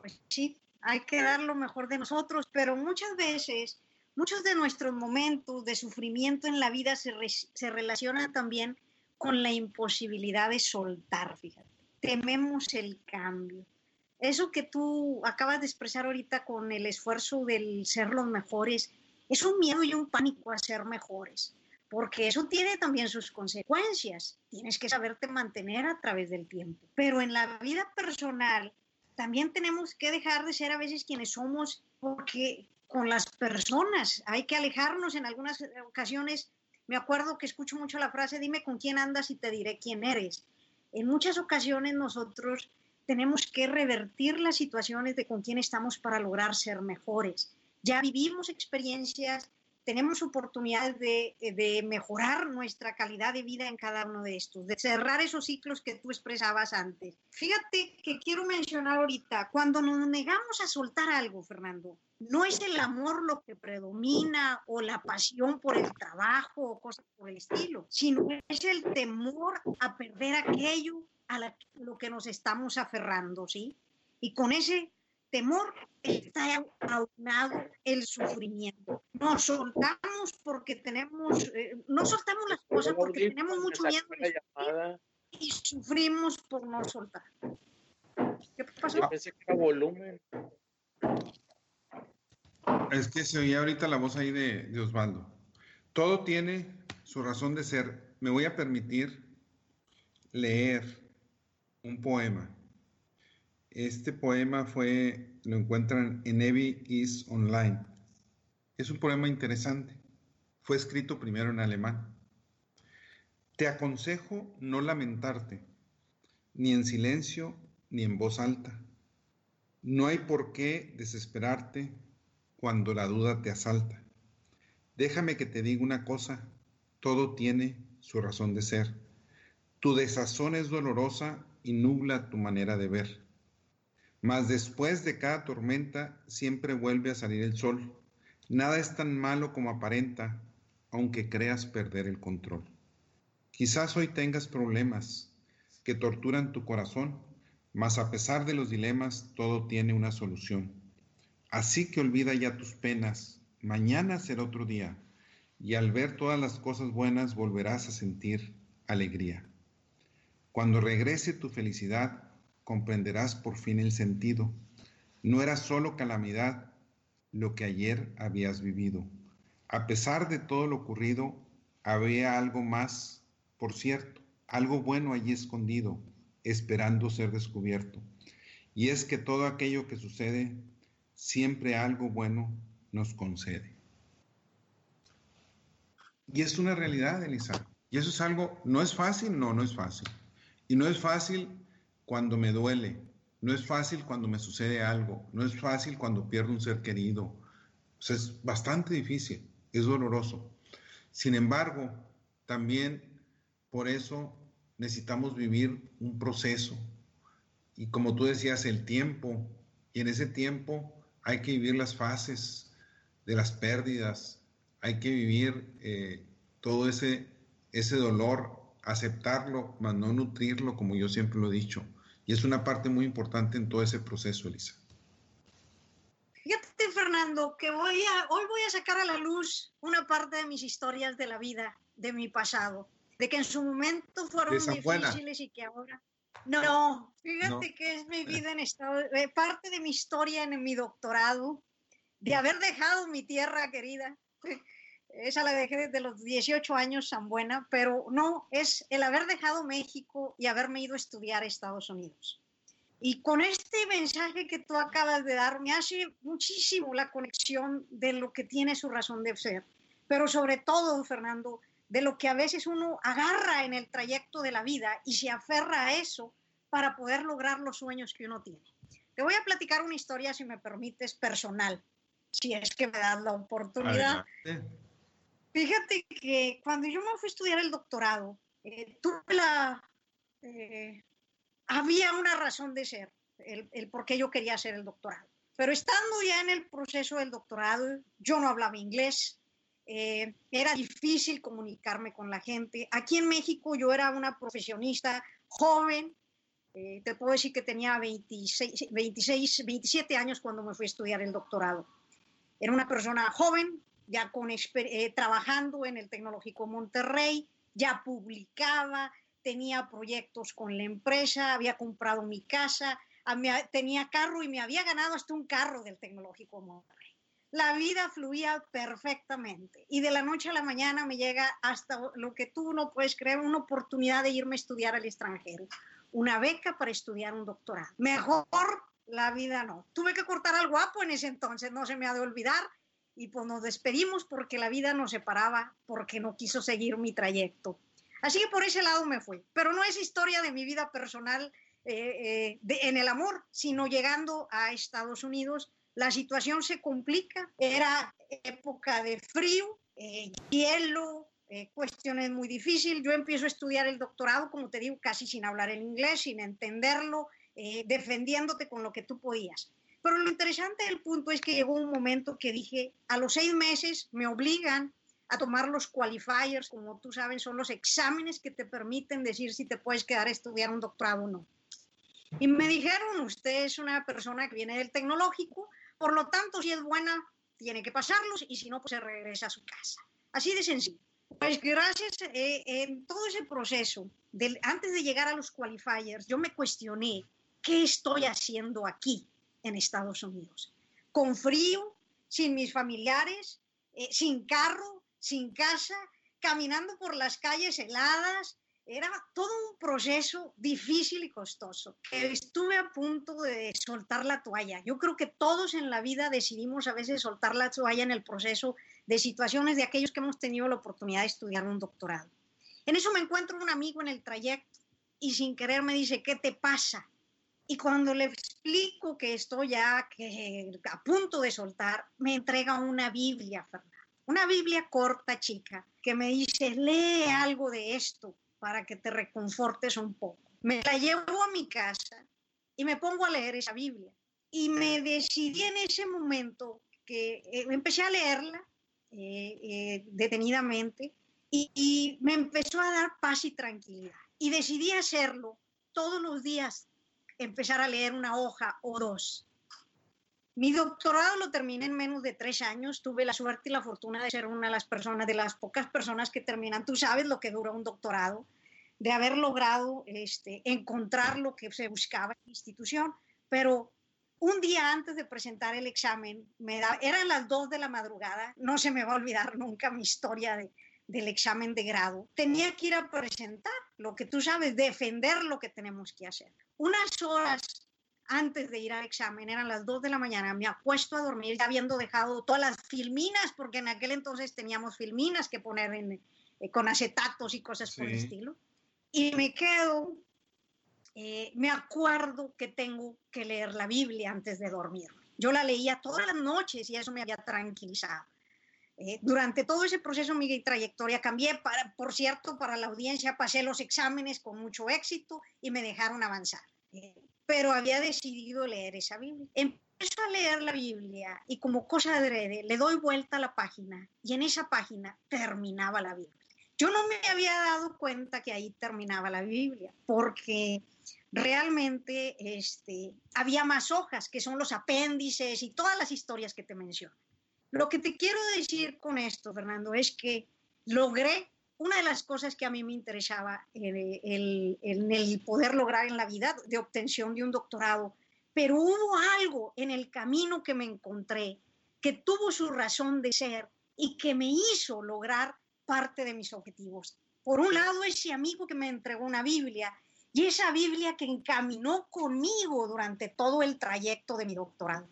Pues sí, hay que dar lo mejor de nosotros, pero muchas veces, muchos de nuestros momentos de sufrimiento en la vida se, se relacionan también con la imposibilidad de soltar, fíjate. Tememos el cambio. Eso que tú acabas de expresar ahorita con el esfuerzo del ser los mejores, es un miedo y un pánico a ser mejores, porque eso tiene también sus consecuencias. Tienes que saberte mantener a través del tiempo. Pero en la vida personal, también tenemos que dejar de ser a veces quienes somos, porque con las personas hay que alejarnos en algunas ocasiones. Me acuerdo que escucho mucho la frase, dime con quién andas y te diré quién eres. En muchas ocasiones nosotros tenemos que revertir las situaciones de con quién estamos para lograr ser mejores. Ya vivimos experiencias tenemos oportunidades de, mejorar nuestra calidad de vida en cada uno de estos, de cerrar esos ciclos que tú expresabas antes. Fíjate que quiero mencionar ahorita, cuando nos negamos a soltar algo, Fernando, no es el amor lo que predomina o la pasión por el trabajo o cosas por el estilo, sino es el temor a perder aquello a lo que nos estamos aferrando, ¿sí? Y con ese temor está aunado el sufrimiento. No soltamos porque tenemos, eh, no soltamos las cosas porque tenemos mucho miedo y sufrimos por no soltar. ¿Qué pasó? volumen. Es que se oía ahorita la voz ahí de, Osvaldo. Todo tiene su razón de ser. Me voy a permitir leer un poema este poema fue, lo encuentran en Evi is Online. Es un poema interesante. Fue escrito primero en alemán. Te aconsejo no lamentarte, ni en silencio ni en voz alta. No hay por qué desesperarte cuando la duda te asalta. Déjame que te diga una cosa, todo tiene su razón de ser. Tu desazón es dolorosa y nubla tu manera de ver. Mas después de cada tormenta siempre vuelve a salir el sol. Nada es tan malo como aparenta, aunque creas perder el control. Quizás hoy tengas problemas que torturan tu corazón, mas a pesar de los dilemas, todo tiene una solución. Así que olvida ya tus penas, mañana será otro día, y al ver todas las cosas buenas volverás a sentir alegría. Cuando regrese tu felicidad, comprenderás por fin el sentido. No era solo calamidad, lo que ayer habías vivido. A pesar de todo lo ocurrido, había algo más, por cierto, algo bueno allí escondido, esperando ser descubierto. Y es que todo aquello que sucede, siempre algo bueno nos concede. Y es una realidad, Elisa. Y eso es algo, no es fácil, no, no es fácil. Y no es fácil cuando me duele, no es fácil cuando me sucede algo, no es fácil cuando pierdo un ser querido. Es bastante difícil, es doloroso. Sin embargo, también por eso necesitamos vivir un proceso. Y como tú decías, el tiempo. Y en ese tiempo hay que vivir las fases de las pérdidas, hay que vivir eh, todo ese, ese dolor, aceptarlo, mas no nutrirlo, como yo siempre lo he dicho y es una parte muy importante en todo ese proceso, Elisa. Fíjate, Fernando, que voy a, hoy voy a sacar a la luz una parte de mis historias de la vida, de mi pasado, de que en su momento fueron difíciles y que ahora... No, fíjate que es mi vida en estado, eh, parte de mi historia en mi doctorado, de haber dejado mi tierra querida, esa la dejé desde los 18 años, San Buena, pero no, es el haber dejado México y haberme ido a estudiar a Estados Unidos. Y con este mensaje que tú acabas de dar, me hace muchísimo la conexión de lo que tiene su razón de ser, pero sobre todo, Fernando, de lo que a veces uno agarra en el trayecto de la vida y se aferra a eso para poder lograr los sueños que uno tiene. Te voy a platicar una historia, si me permites, personal, si es que me das la oportunidad. Fíjate que cuando yo me fui a estudiar el doctorado, eh, tuve la... Eh, había una razón de ser, el, el, por qué yo quería hacer el doctorado. Pero estando ya en el proceso del doctorado, yo no hablaba inglés, eh, era difícil comunicarme con la gente. Aquí en México yo era una profesionista joven, te puedo decir que tenía 26, 26, 27 años cuando me fui a estudiar el doctorado. Era una persona joven, ya con, eh, trabajando en el Tecnológico Monterrey, ya publicaba, tenía proyectos con la empresa, había comprado mi casa, tenía carro y me había ganado hasta un carro del Tecnológico Monterrey. La vida fluía perfectamente y de la noche a la mañana me llega hasta lo que tú no puedes creer, una oportunidad de irme a estudiar al extranjero, una beca para estudiar un doctorado. Mejor la vida no. Tuve que cortar al guapo en ese entonces, no se me ha de olvidar, y pues nos despedimos porque la vida nos separaba, porque no quiso seguir mi trayecto. Así que por ese lado me fui, pero no es historia de mi vida personal eh, eh, en el amor, sino llegando a Estados Unidos, la situación se complica, era época de frío, eh, hielo, cuestiones muy difíciles. Yo empiezo a estudiar el doctorado, como te digo, casi sin hablar el inglés, sin entenderlo, defendiéndote con lo que tú podías. Pero lo interesante del punto es que llegó un momento que dije, a los seis meses me obligan a tomar los qualifiers, como tú sabes, son los exámenes que te permiten decir si te puedes quedar a estudiar un doctorado o no. Y me dijeron, usted es una persona que viene del tecnológico, por lo tanto, si es buena, tiene que pasarlos y si no, pues se regresa a su casa. Así de sencillo. Pues gracias, eh, en todo ese proceso, antes de llegar a los qualifiers, yo me cuestioné, ¿qué estoy haciendo aquí? en Estados Unidos. Con frío, sin mis familiares, eh, sin carro, sin casa, caminando por las calles heladas. Era todo un proceso difícil y costoso. Estuve a punto de soltar la toalla. Yo creo que todos en la vida decidimos a veces soltar la toalla en el proceso de situaciones de aquellos que hemos tenido la oportunidad de estudiar un doctorado. En eso me encuentro un amigo en el trayecto y sin querer me dice, ¿qué te pasa? Y cuando le explico que estoy ya que, a punto de soltar, me entrega una Biblia, Fernando. Una Biblia corta, chica, que me dice, lee algo de esto para que te reconfortes un poco. Me la llevo a mi casa y me pongo a leer esa Biblia. Y me decidí en ese momento porque eh, empecé a leerla detenidamente y, me empezó a dar paz y tranquilidad. Y decidí hacerlo todos los días, empezar a leer una hoja o dos. Mi doctorado lo terminé en menos de tres años. Tuve la suerte y la fortuna de ser una de las personas, de las pocas personas que terminan. Tú sabes lo que dura un doctorado, de haber logrado este, encontrar lo que se buscaba en la institución. Pero un día antes de presentar el examen, me eran las dos de la madrugada, no se me va a olvidar nunca mi historia de, del examen de grado, tenía que ir a presentar lo que tú sabes, defender lo que tenemos que hacer. Unas horas antes de ir al examen, eran las 2 de la mañana, me acuesto a dormir ya habiendo dejado todas las filminas, porque en aquel entonces teníamos filminas que poner en, eh, con acetatos y cosas por el estilo. Y me quedo, eh, me acuerdo que tengo que leer la Biblia antes de dormir. Yo la leía todas las noches y eso me había tranquilizado. Eh, durante todo ese proceso, mi trayectoria cambié, para, por cierto, para la audiencia pasé los exámenes con mucho éxito y me dejaron avanzar. Eh, pero había decidido leer esa Biblia. Empiezo a leer la Biblia y como cosa de adrede, le doy vuelta a la página y en esa página terminaba la Biblia. Yo no me había dado cuenta que ahí terminaba la Biblia, porque realmente este, había más hojas, que son los apéndices y todas las historias que te menciono. Lo que te quiero decir con esto, Fernando, es que logré una de las cosas que a mí me interesaba en el, poder lograr en la vida de obtención de un doctorado, pero hubo algo en el camino que me encontré que tuvo su razón de ser y que me hizo lograr parte de mis objetivos. Por un lado, ese amigo que me entregó una Biblia y esa Biblia que encaminó conmigo durante todo el trayecto de mi doctorado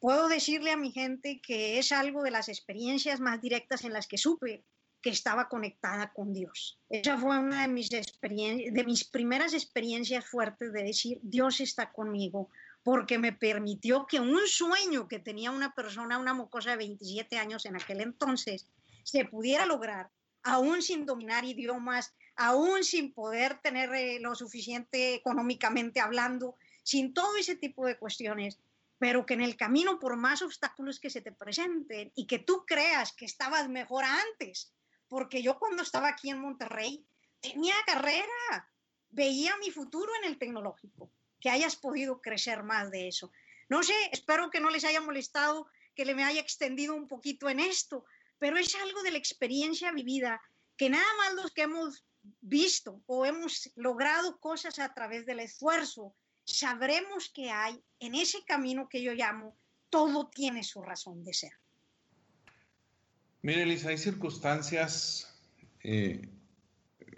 puedo decirle a mi gente que es algo de las experiencias más directas en las que supe que estaba conectada con Dios. Esa fue una de mis, de mis primeras experiencias fuertes de decir, Dios está conmigo, porque me permitió que un sueño que tenía una persona, una mocosa de 27 años en aquel entonces, se pudiera lograr, aún sin dominar idiomas, aún sin poder tener eh, lo suficiente económicamente hablando, sin todo ese tipo de cuestiones pero que en el camino, por más obstáculos que se te presenten y que tú creas que estabas mejor antes, porque yo cuando estaba aquí en Monterrey tenía carrera, veía mi futuro en el tecnológico, que hayas podido crecer más de eso. No sé, espero que no les haya molestado, que le me haya extendido un poquito en esto, pero es algo de la experiencia vivida, que nada más los que hemos visto o hemos logrado cosas a través del esfuerzo, sabremos que hay en ese camino que yo llamo, todo tiene su razón de ser. Mire, Elisa, hay circunstancias eh,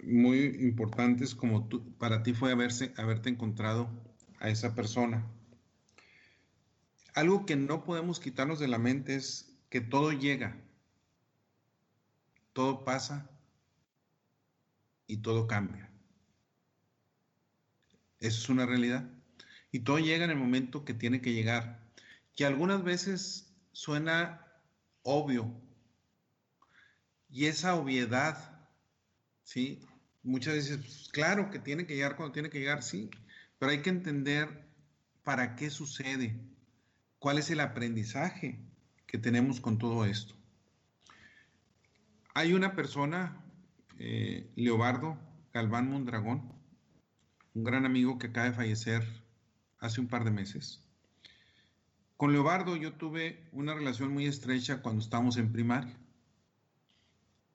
muy importantes como tú, para ti fue haberse, haberte encontrado a esa persona. Algo que no podemos quitarnos de la mente es que todo llega, todo pasa y todo cambia. Eso es una realidad. Y todo llega en el momento que tiene que llegar. Que algunas veces suena obvio. Y esa obviedad, ¿sí? Muchas veces, pues, claro que tiene que llegar cuando tiene que llegar, sí. Pero hay que entender para qué sucede. ¿Cuál es el aprendizaje que tenemos con todo esto? Hay una persona, eh, Leobardo Galván Mondragón, un gran amigo que acaba de fallecer hace un par de meses. Con Leobardo yo tuve una relación muy estrecha cuando estábamos en primaria.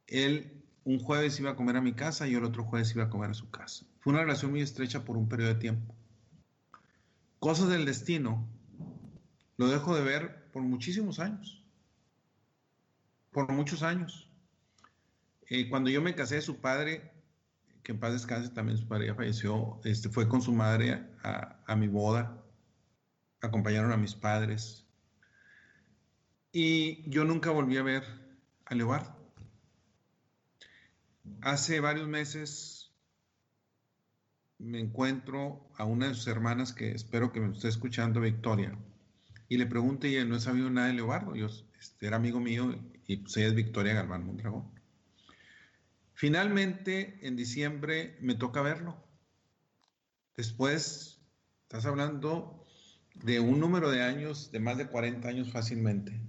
Él un jueves iba a comer a mi casa y el otro jueves iba a comer a su casa. Fue una relación muy estrecha por un periodo de tiempo. Cosas del destino, lo dejo de ver por muchísimos años. Por muchos años. Eh, cuando yo me casé, su padre que en paz descanse, también su padre ya falleció, este, fue con su madre a, mi boda, acompañaron a mis padres. Y yo nunca volví a ver a Leobardo. Hace varios meses me encuentro a una de sus hermanas que espero que me esté escuchando, Victoria, y le pregunto y no he sabido nada de Leobardo. Yo este, era amigo mío y pues ella es Victoria Galván Mondragón. Finalmente, en diciembre me toca verlo. Después, estás hablando de un número de años, de más de 40 años fácilmente.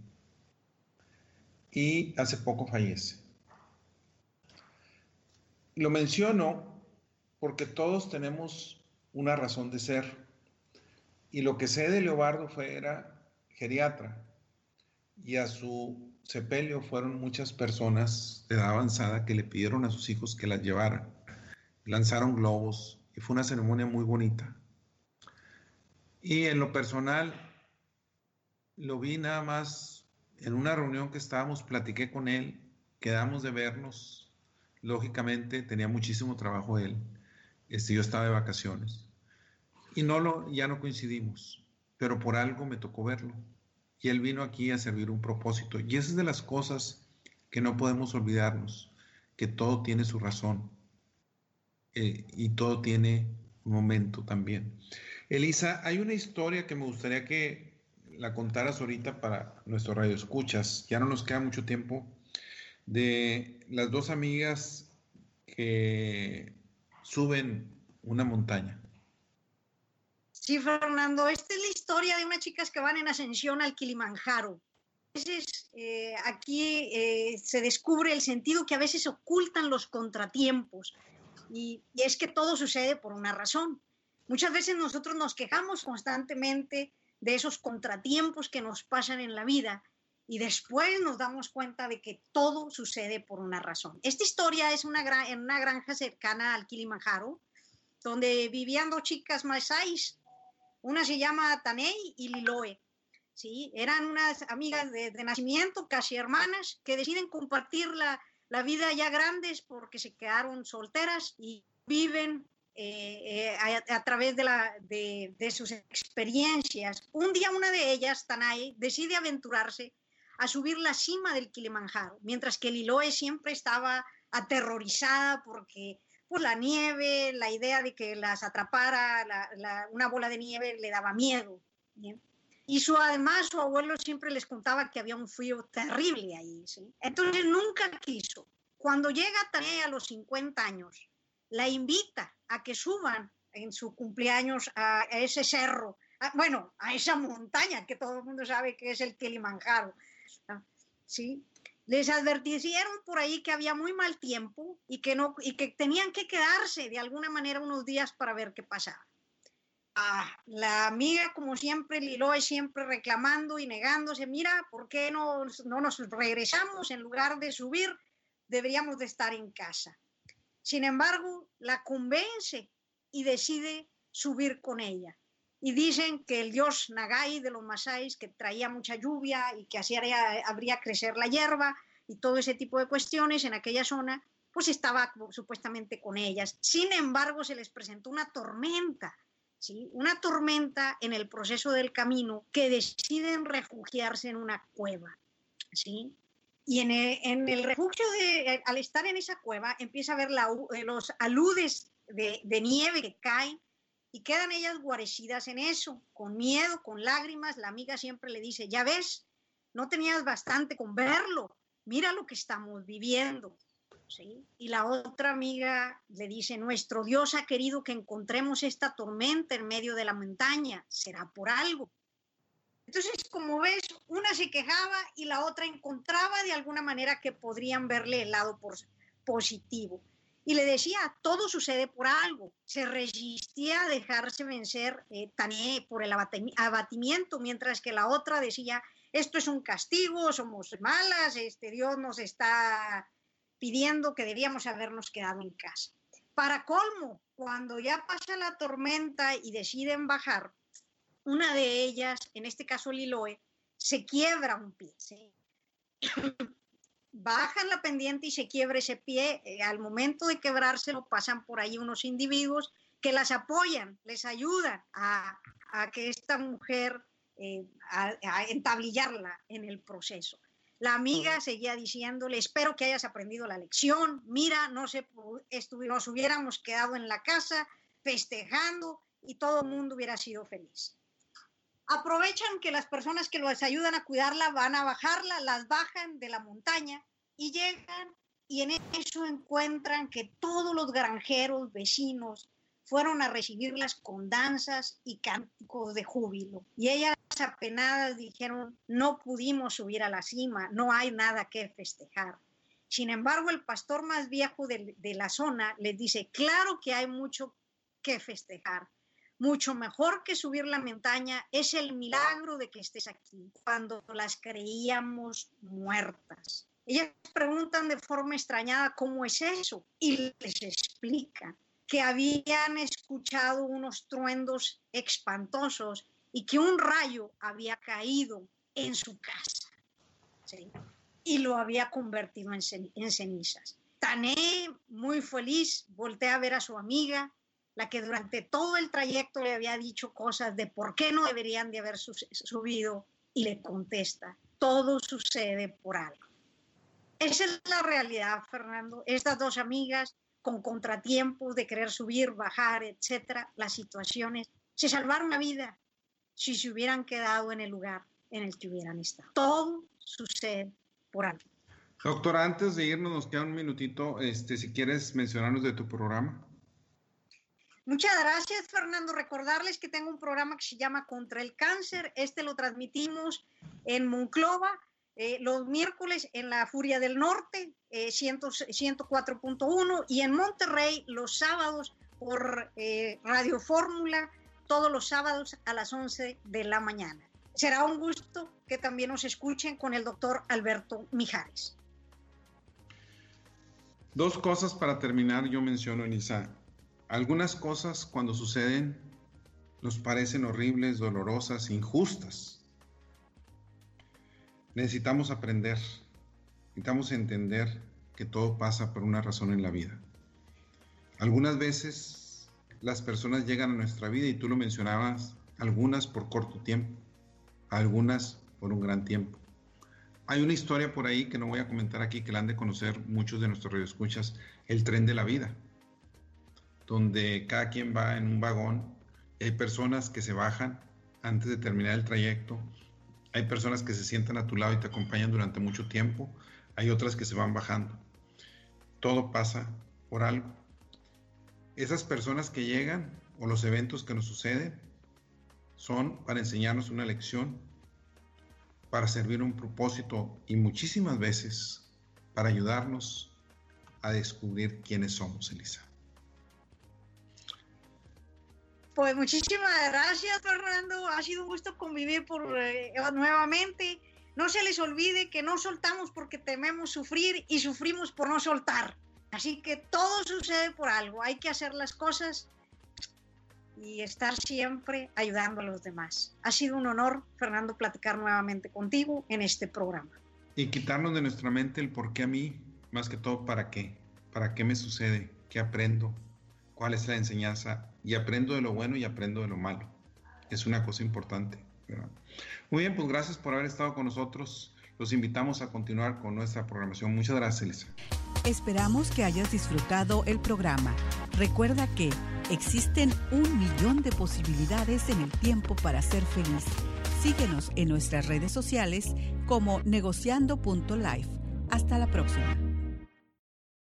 y hace poco fallece. Lo menciono porque todos tenemos una razón de ser. Y lo que sé de Leobardo fue, era geriatra. Y a su sepelio fueron muchas personas de edad avanzada que le pidieron a sus hijos que las llevaran. Lanzaron globos y fue una ceremonia muy bonita. Y en lo personal, lo vi nada más en una reunión que estábamos, platiqué con él, quedamos de vernos. Lógicamente tenía muchísimo trabajo él. Este, yo estaba de vacaciones. Y no lo, ya no coincidimos, pero por algo me tocó verlo. Y él vino aquí a servir un propósito. Y esa es de las cosas que no podemos olvidarnos, que todo tiene su razón eh, y todo tiene un momento también. Elisa, hay una historia que me gustaría que la contaras ahorita para nuestro radio escuchas. Ya no nos queda mucho tiempo de las dos amigas que suben una montaña. Sí, Fernando, esta es la historia de unas chicas que van en ascensión al Kilimanjaro. A veces eh, aquí eh, se descubre el sentido que a veces ocultan los contratiempos y, y es que todo sucede por una razón. Muchas veces nosotros nos quejamos constantemente de esos contratiempos que nos pasan en la vida y después nos damos cuenta de que todo sucede por una razón. Esta historia es una en una granja cercana al Kilimanjaro, donde vivían dos chicas masáis, una se llama Tanei y Liloe. ¿sí? Eran unas amigas de, de nacimiento, casi hermanas, que deciden compartir la, la vida ya grandes porque se quedaron solteras y viven eh, eh, a, través de, la, de, sus experiencias. Un día una de ellas, Tanay, decide aventurarse a subir la cima del Kilimanjaro, mientras que Liloe siempre estaba aterrorizada porque por la nieve, la idea de que las atrapara una bola de nieve le daba miedo. Y su, además su abuelo siempre les contaba que había un frío terrible ahí. Entonces nunca quiso. Cuando llega Tanay a los 50 años, la invita a que suban en su cumpleaños a, ese cerro, bueno, a esa montaña que todo el mundo sabe que es el Kilimanjaro. ¿Sí? Les advirtieron por ahí que había muy mal tiempo y que, no, y que tenían que quedarse de alguna manera unos días para ver qué pasaba. Ah, la amiga, como siempre, Liloe siempre reclamando y negándose, mira, ¿por qué no, no nos regresamos en lugar de subir? Deberíamos de estar en casa. Sin embargo, la convence y decide subir con ella. Y dicen que el dios Nagai de los Masáis, que traía mucha lluvia y que así haría, habría crecer la hierba y todo ese tipo de cuestiones en aquella zona, pues estaba supuestamente con ellas. Sin embargo, se les presentó una tormenta, ¿sí? una tormenta en el proceso del camino que deciden refugiarse en una cueva. ¿sí? Y en el, refugio, de, al estar en esa cueva, empieza a ver los aludes de, nieve que caen y quedan ellas guarecidas en eso, con miedo, con lágrimas. La amiga siempre le dice, ya ves, no tenías bastante con verlo, mira lo que estamos viviendo. ¿Sí? Y la otra amiga le dice, nuestro Dios ha querido que encontremos esta tormenta en medio de la montaña, será por algo. Entonces, como ves, una se quejaba y la otra encontraba de alguna manera que podrían verle el lado positivo. Y le decía, todo sucede por algo. Se resistía a dejarse vencer eh, por el abatimiento, mientras que la otra decía, esto es un castigo, somos malas, este Dios nos está pidiendo que debíamos habernos quedado en casa. Para colmo, cuando ya pasa la tormenta y deciden bajar, una de ellas, en este caso Liloe, se quiebra un pie. Bajan la pendiente y se quiebra ese pie. Eh, al momento de quebrárselo pasan por ahí unos individuos que las apoyan, les ayudan a, que esta mujer, eh, a, entablillarla en el proceso. La amiga seguía diciéndole, espero que hayas aprendido la lección, mira, no sé, nos hubiéramos quedado en la casa festejando y todo el mundo hubiera sido feliz aprovechan que las personas que los ayudan a cuidarla van a bajarla, las bajan de la montaña y llegan y en eso encuentran que todos los granjeros vecinos fueron a recibirlas con danzas y cánticos de júbilo. Y ellas apenadas dijeron, no pudimos subir a la cima, no hay nada que festejar. Sin embargo, el pastor más viejo de, de la zona les dice, claro que hay mucho que festejar. Mucho mejor que subir la montaña es el milagro de que estés aquí, cuando las creíamos muertas. Ellas preguntan de forma extrañada cómo es eso y les explican que habían escuchado unos truendos espantosos y que un rayo había caído en su casa y lo había convertido en, cenizas. Tané, muy feliz, voltea a ver a su amiga, la que durante todo el trayecto le había dicho cosas de por qué no deberían de haber subido y le contesta, todo sucede por algo. Esa es la realidad, Fernando. Estas dos amigas con contratiempos de querer subir, bajar, etcétera, las situaciones, se salvaron la vida si se hubieran quedado en el lugar en el que hubieran estado. Todo sucede por algo. Doctora, antes de irnos, nos queda un minutito, este, si quieres mencionarnos de tu programa. Muchas gracias, Fernando. Recordarles que tengo un programa que se llama Contra el Cáncer. Este lo transmitimos en Monclova eh, los miércoles en la Furia del Norte, 104.1, eh, y en Monterrey los sábados por eh, Radio Fórmula, todos los sábados a las 11 de la mañana. Será un gusto que también nos escuchen con el doctor Alberto Mijares. Dos cosas para terminar, yo menciono, Elisa. Algunas cosas cuando suceden nos parecen horribles, dolorosas, injustas Necesitamos aprender, necesitamos entender que todo pasa por una razón en la vida. Algunas veces las personas llegan a nuestra vida y tú lo mencionabas, algunas por corto tiempo, algunas por un gran tiempo. Hay una historia por ahí que no voy a comentar aquí, que la han de conocer muchos de nuestros radioescuchas, el tren de la vida, donde cada quien va en un vagón, hay personas que se bajan antes de terminar el trayecto, hay personas que se sientan a tu lado y te acompañan durante mucho tiempo. Hay otras que se van bajando. Todo pasa por algo. Esas personas que llegan o los eventos que nos suceden son para enseñarnos una lección, para servir un propósito y muchísimas veces para ayudarnos a descubrir quiénes somos, Elisa. Pues muchísimas gracias, Fernando. Ha sido un gusto convivir por, eh, nuevamente. No se les olvide que no soltamos porque tememos sufrir y sufrimos por no soltar. Así que todo sucede por algo. Hay que hacer las cosas y estar siempre ayudando a los demás. Ha sido un honor, Fernando, platicar nuevamente contigo en este programa. Y quitarnos de nuestra mente el por qué a mí, más que todo para qué, para qué me sucede, qué aprendo, cuál es la enseñanza y aprendo de lo bueno y aprendo de lo malo. Es una cosa importante. Muy bien, pues gracias por haber estado con nosotros. Los invitamos a continuar con nuestra programación. Muchas gracias, Elisa. Esperamos que hayas disfrutado el programa. Recuerda que existen un millón de posibilidades en el tiempo para ser feliz. Síguenos en nuestras redes sociales como negociando.life. Hasta la próxima.